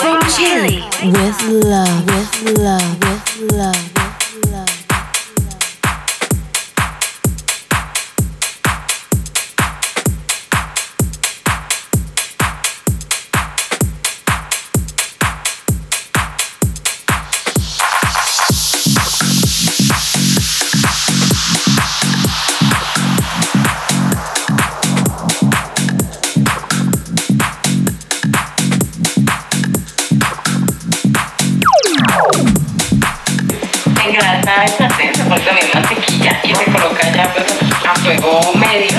From Chile with love, with love, with love, se pone también mantequilla y se coloca ya pues, a fuego medio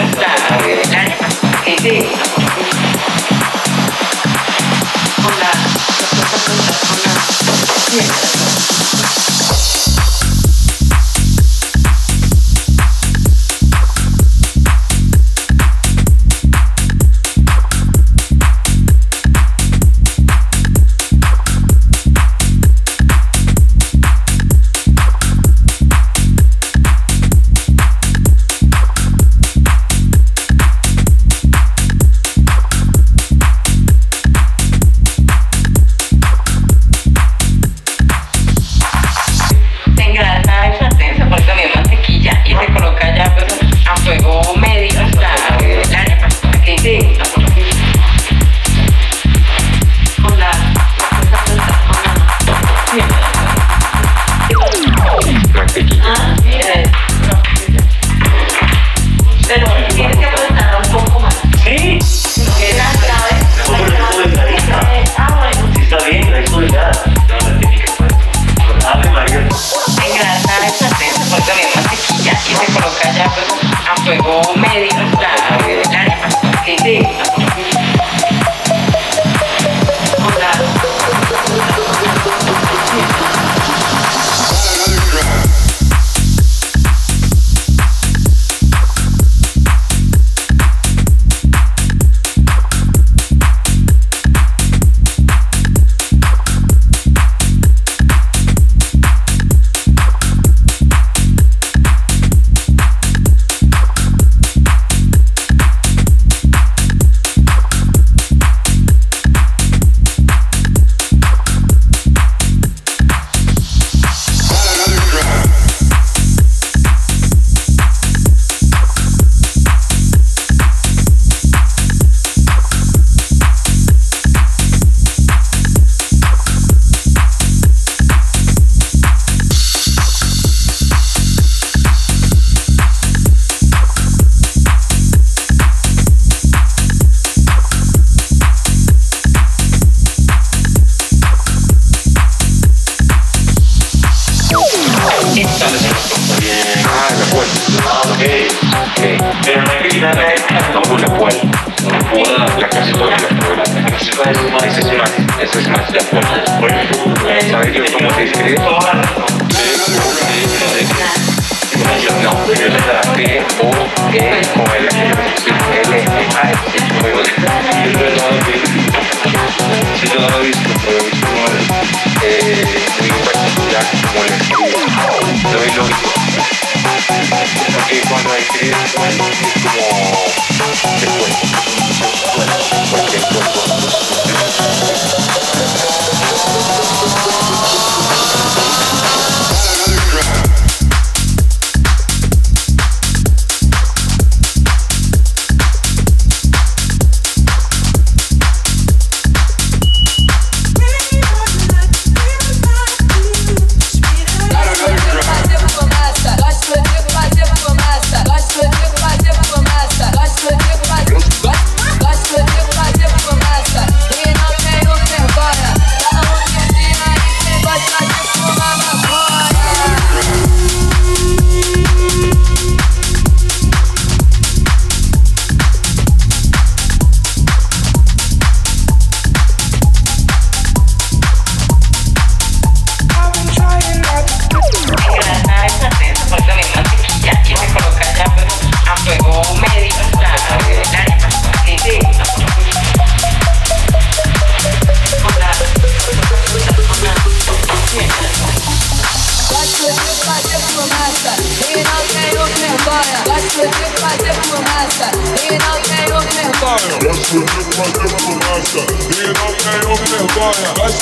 fumaça e não tenho vergonha. Vai explodir fazer fumaça e não tenho vergonha. Vai explodir fazer fumaça e não tenho vergonha. Vai de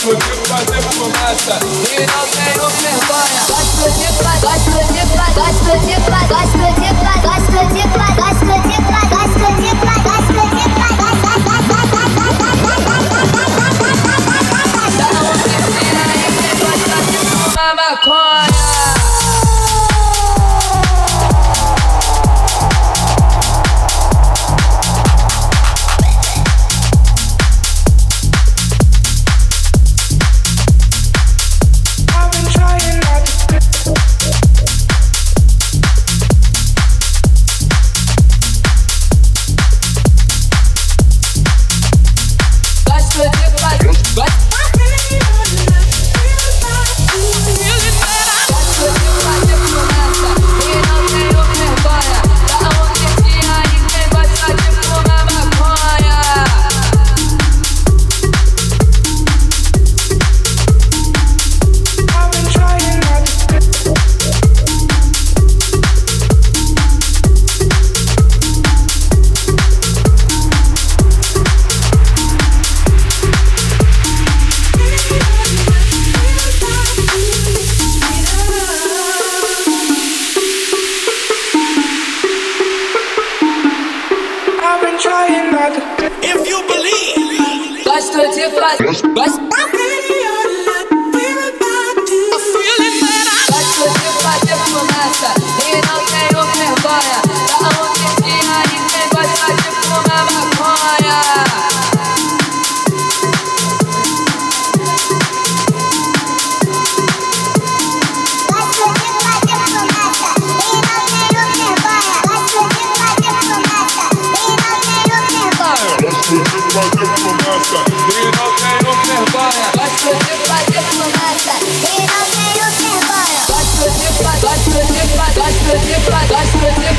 fazer fumaça e não tenho vergonha. Vai explodir, vai explodir, vai explodir, vai explodir, vai explodir, vai explodir, vai explodir, vai explodir, vai explodir. maconha.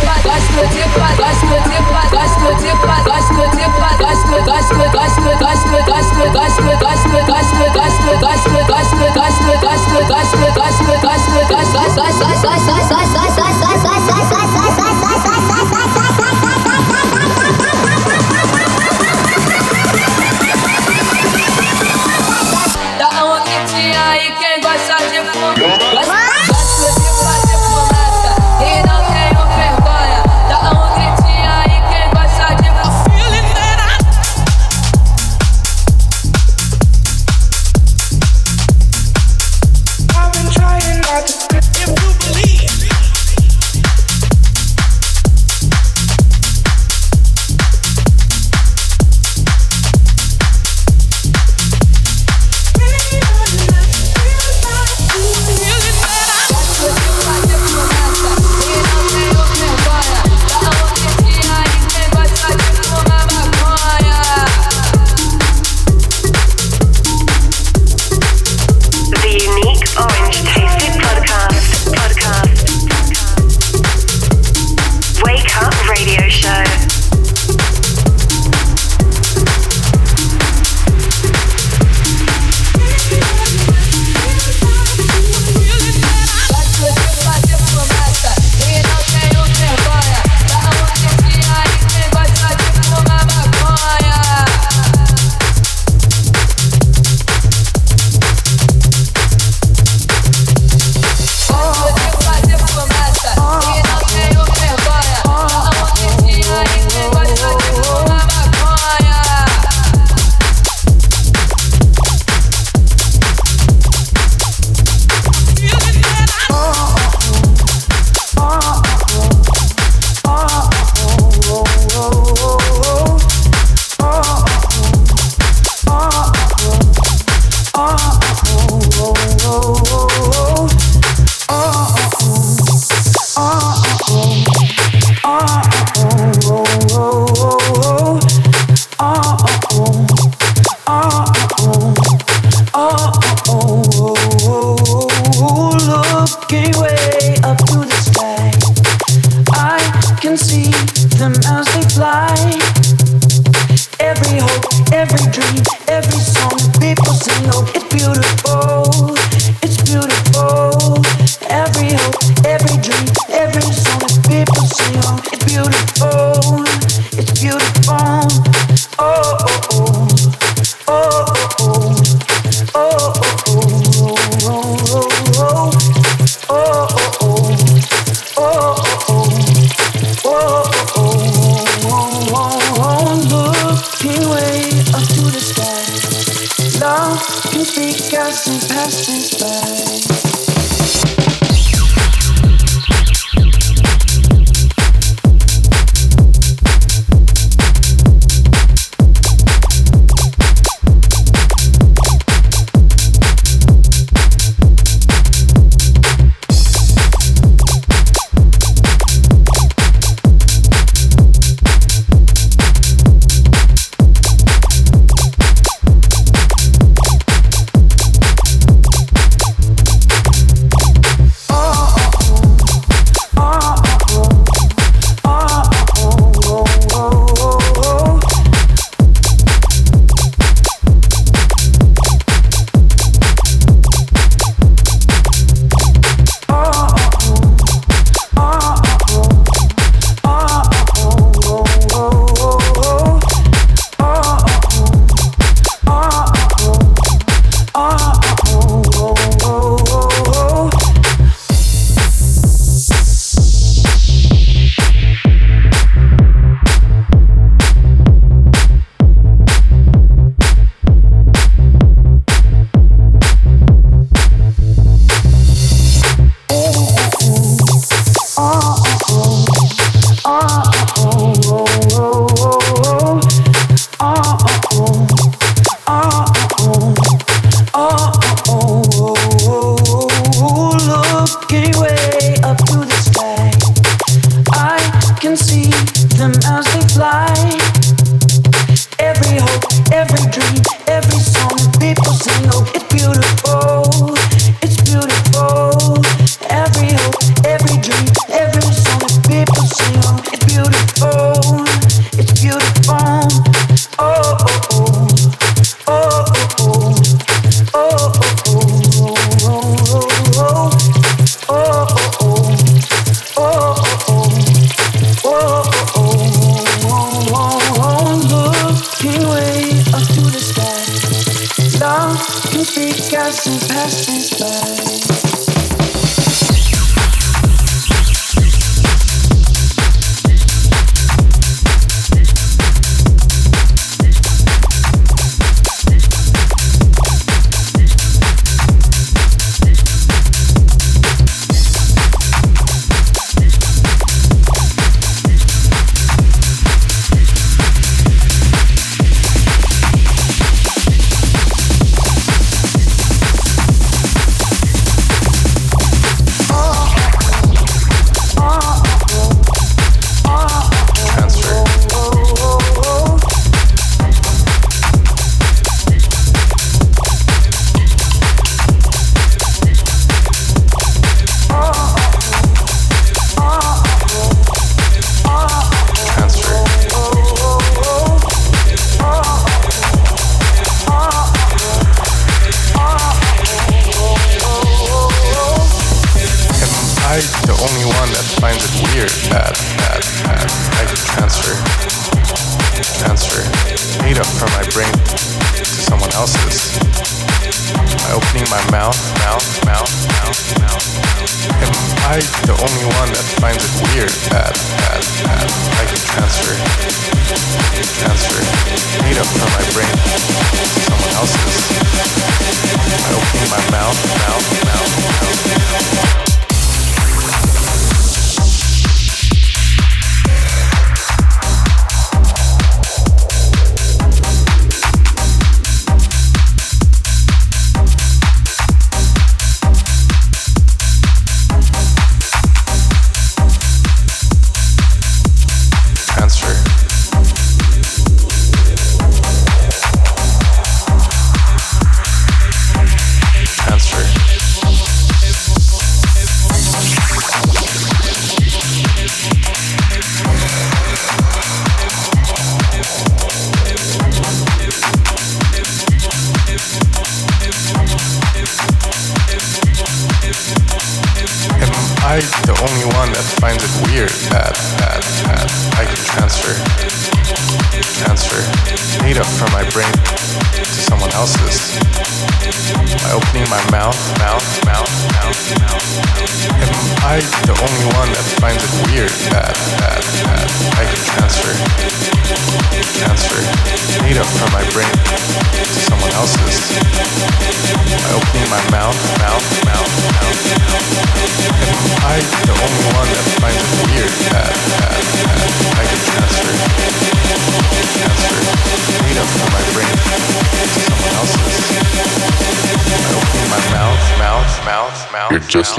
Bye.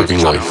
Mouth. You're just mouth, living life.